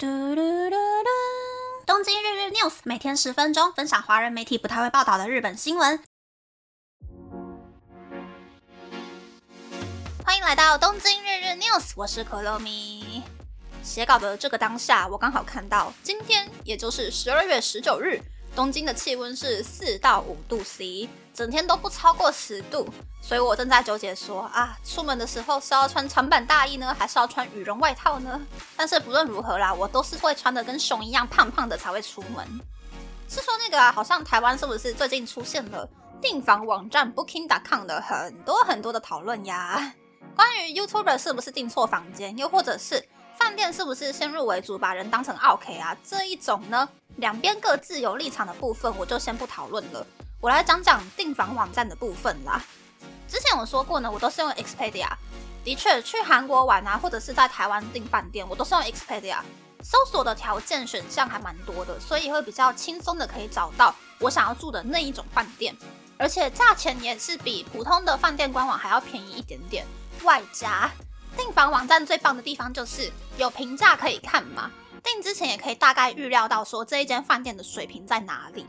嘟嘟嘟嘟！东京日日 news 每天十分钟，分享华人媒体不太会报道的日本新闻。欢迎来到东京日日 news，我是可乐米。写稿的这个当下，我刚好看到今天，也就是十二月十九日。东京的气温是四到五度 C，整天都不超过十度，所以我正在纠结说啊，出门的时候是要穿长版大衣呢，还是要穿羽绒外套呢？但是不论如何啦，我都是会穿的跟熊一样胖胖的才会出门。是说那个啊，好像台湾是不是最近出现了订房网站 Booking.com 的很多很多的讨论呀？关于 YouTuber 是不是订错房间，又或者是饭店是不是先入为主把人当成 OK 啊？这一种呢？两边各自有立场的部分，我就先不讨论了。我来讲讲订房网站的部分啦。之前我说过呢，我都是用 Expedia。的确，去韩国玩啊，或者是在台湾订饭店，我都是用 Expedia。搜索的条件选项还蛮多的，所以会比较轻松的可以找到我想要住的那一种饭店，而且价钱也是比普通的饭店官网还要便宜一点点。外加订房网站最棒的地方就是有评价可以看嘛。订之前也可以大概预料到说这一间饭店的水平在哪里。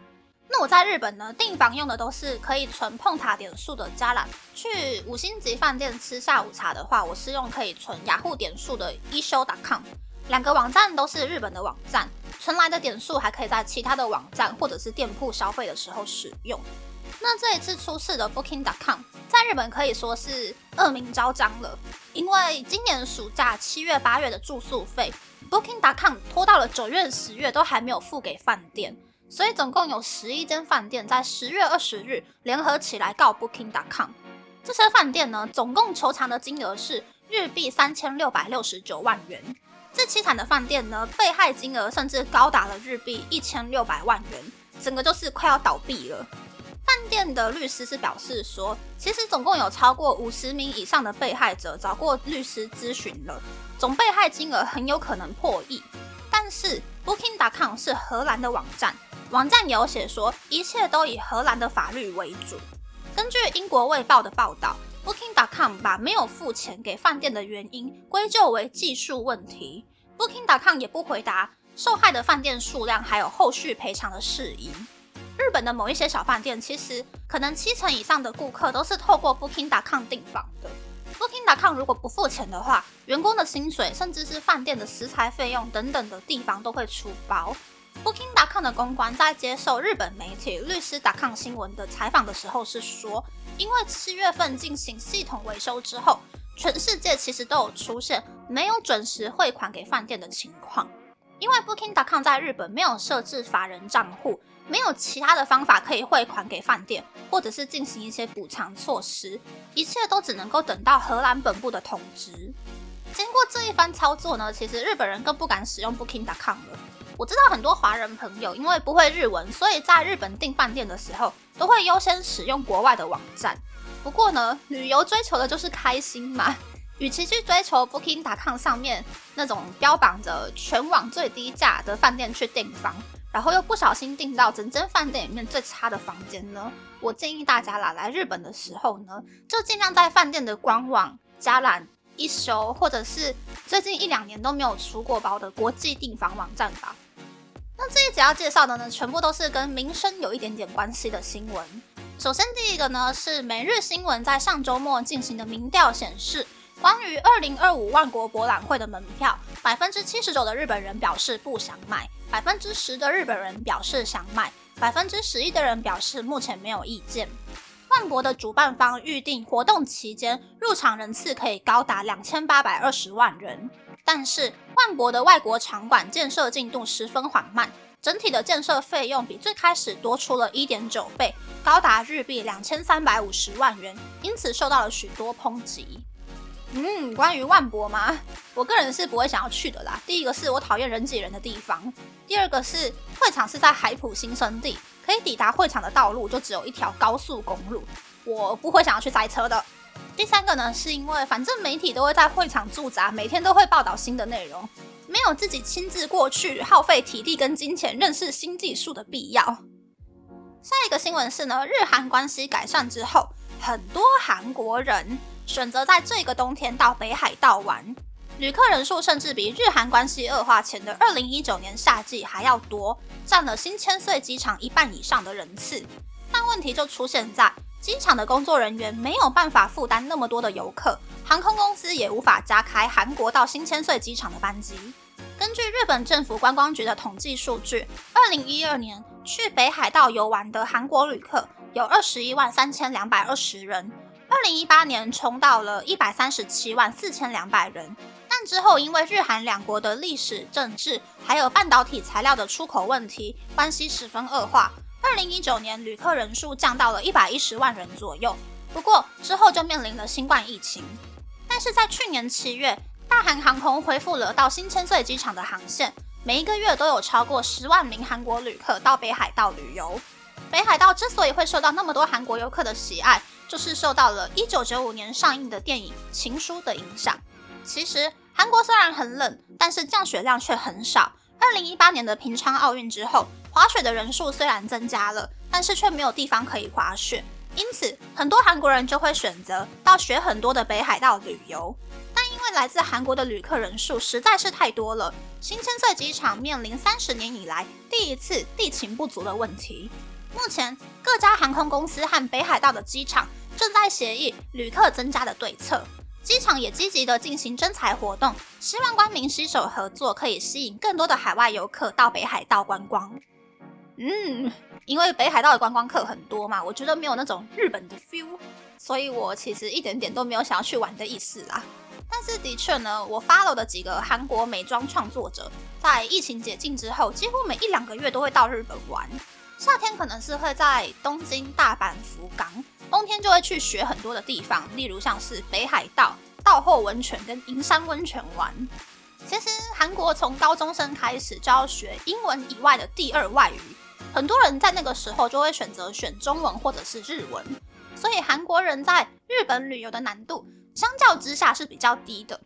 那我在日本呢，订房用的都是可以存碰塔点数的加览。去五星级饭店吃下午茶的话，我是用可以存雅虎点数的 e s h o w c o m 两个网站都是日本的网站，存来的点数还可以在其他的网站或者是店铺消费的时候使用。那这一次出事的 Booking.com 在日本可以说是恶名昭彰了，因为今年暑假七月八月的住宿费。Booking.com 拖到了九月、十月都还没有付给饭店，所以总共有十一间饭店在十月二十日联合起来告 Booking.com。这些饭店呢，总共求偿的金额是日币三千六百六十九万元。这凄惨的饭店呢，被害金额甚至高达了日币一千六百万元，整个就是快要倒闭了。饭店的律师是表示说，其实总共有超过五十名以上的被害者找过律师咨询了，总被害金额很有可能破亿。但是 Booking.com 是荷兰的网站，网站有写说一切都以荷兰的法律为主。根据英国卫报的报道，Booking.com 把没有付钱给饭店的原因归咎为技术问题。Booking.com 也不回答受害的饭店数量，还有后续赔偿的事宜。日本的某一些小饭店，其实可能七成以上的顾客都是透过 Booking.com 订房的。Booking.com 如果不付钱的话，员工的薪水，甚至是饭店的食材费用等等的地方都会出包。Booking.com 的公关在接受日本媒体律师 .com 新闻的采访的时候是说，因为七月份进行系统维修之后，全世界其实都有出现没有准时汇款给饭店的情况。因为 Booking.com 在日本没有设置法人账户。没有其他的方法可以汇款给饭店，或者是进行一些补偿措施，一切都只能够等到荷兰本部的通知。经过这一番操作呢，其实日本人更不敢使用 Booking.com 了。我知道很多华人朋友因为不会日文，所以在日本订饭店的时候都会优先使用国外的网站。不过呢，旅游追求的就是开心嘛，与其去追求 Booking.com 上面那种标榜着全网最低价的饭店去订房。然后又不小心订到整间饭店里面最差的房间呢？我建议大家啦，来日本的时候呢，就尽量在饭店的官网加览一休，或者是最近一两年都没有出过包的国际订房网站吧。那这一节要介绍的呢，全部都是跟民生有一点点关系的新闻。首先第一个呢，是每日新闻在上周末进行的民调显示。关于二零二五万国博览会的门票，百分之七十九的日本人表示不想买，百分之十的日本人表示想买，百分之十一的人表示目前没有意见。万国的主办方预定活动期间入场人次可以高达两千八百二十万人，但是万国的外国场馆建设进度十分缓慢，整体的建设费用比最开始多出了一点九倍，高达日币两千三百五十万元，因此受到了许多抨击。嗯，关于万博吗？我个人是不会想要去的啦。第一个是我讨厌人挤人的地方，第二个是会场是在海浦新生地，可以抵达会场的道路就只有一条高速公路，我不会想要去塞车的。第三个呢，是因为反正媒体都会在会场驻扎，每天都会报道新的内容，没有自己亲自过去耗费体力跟金钱认识新技术的必要。下一个新闻是呢，日韩关系改善之后，很多韩国人。选择在这个冬天到北海道玩，旅客人数甚至比日韩关系恶化前的二零一九年夏季还要多，占了新千岁机场一半以上的人次。但问题就出现在机场的工作人员没有办法负担那么多的游客，航空公司也无法加开韩国到新千岁机场的班机。根据日本政府观光局的统计数据，二零一二年去北海道游玩的韩国旅客有二十一万三千两百二十人，二零一八年冲到了一百三十七万四千两百人。但之后，因为日韩两国的历史、政治，还有半导体材料的出口问题，关系十分恶化。二零一九年旅客人数降到了一百一十万人左右。不过之后就面临了新冠疫情。但是在去年七月，大韩航空恢复了到新千岁机场的航线，每一个月都有超过十万名韩国旅客到北海道旅游。北海道之所以会受到那么多韩国游客的喜爱，就是受到了一九九五年上映的电影《情书》的影响。其实韩国虽然很冷，但是降雪量却很少。二零一八年的平昌奥运之后，滑雪的人数虽然增加了，但是却没有地方可以滑雪，因此很多韩国人就会选择到雪很多的北海道旅游。但因为来自韩国的旅客人数实在是太多了，新千岁机场面临三十年以来第一次地勤不足的问题。目前各家航空公司和北海道的机场正在协议旅客增加的对策。机场也积极的进行征才活动，希望官民携手合作，可以吸引更多的海外游客到北海道观光。嗯，因为北海道的观光客很多嘛，我觉得没有那种日本的 feel，所以我其实一点点都没有想要去玩的意思啦。但是的确呢，我 follow 的几个韩国美妆创作者，在疫情解禁之后，几乎每一两个月都会到日本玩。夏天可能是会在东京、大阪、福冈。天就会去学很多的地方，例如像是北海道、道后温泉跟银山温泉玩。其实韩国从高中生开始就要学英文以外的第二外语，很多人在那个时候就会选择选中文或者是日文。所以韩国人在日本旅游的难度相较之下是比较低的。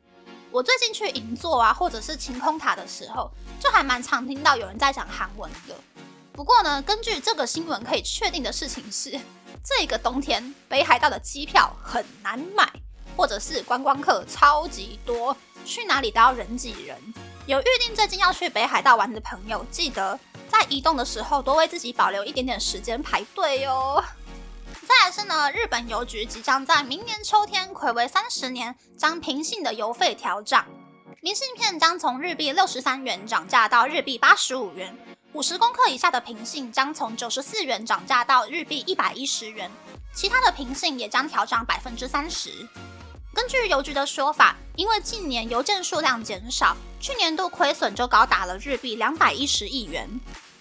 我最近去银座啊，或者是晴空塔的时候，就还蛮常听到有人在讲韩文的。不过呢，根据这个新闻可以确定的事情是。这个冬天北海道的机票很难买，或者是观光客超级多，去哪里都要人挤人。有预定最近要去北海道玩的朋友，记得在移动的时候多为自己保留一点点时间排队哟。再来是呢，日本邮局即将在明年秋天暌违三十年，将平信的邮费调涨，明信片将从日币六十三元涨价到日币八十五元。五十公克以下的平信将从九十四元涨价到日币一百一十元，其他的平信也将调涨百分之三十。根据邮局的说法，因为近年邮件数量减少，去年度亏损就高达了日币两百一十亿元，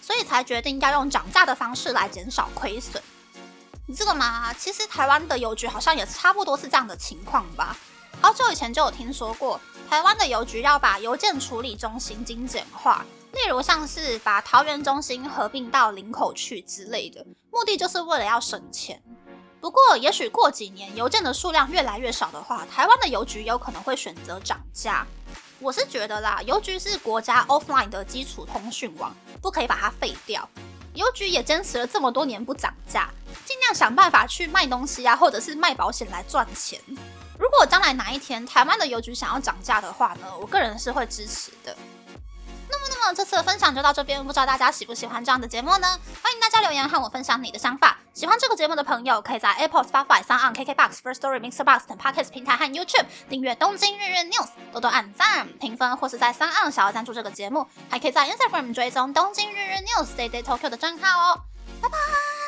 所以才决定要用涨价的方式来减少亏损。这个嘛，其实台湾的邮局好像也差不多是这样的情况吧。好久以前就有听说过，台湾的邮局要把邮件处理中心精简化。例如像是把桃园中心合并到林口去之类的，目的就是为了要省钱。不过，也许过几年邮件的数量越来越少的话，台湾的邮局有可能会选择涨价。我是觉得啦，邮局是国家 offline 的基础通讯网，不可以把它废掉。邮局也坚持了这么多年不涨价，尽量想办法去卖东西啊，或者是卖保险来赚钱。如果将来哪一天台湾的邮局想要涨价的话呢，我个人是会支持的。那么那么这次的分享就到这边，不知道大家喜不喜欢这样的节目呢？欢迎大家留言和我分享你的想法。喜欢这个节目的朋友，可以在 Apple、Spotify、s o n KKBox、First Story、Mixer Box 等 Podcast 平台和 YouTube 订阅《东京日日 News》，多多按赞、评分，或是在 s o n 小要赞助这个节目。还可以在 Instagram 追踪《东京日日 News》Day Day Tokyo 的账号哦。拜拜。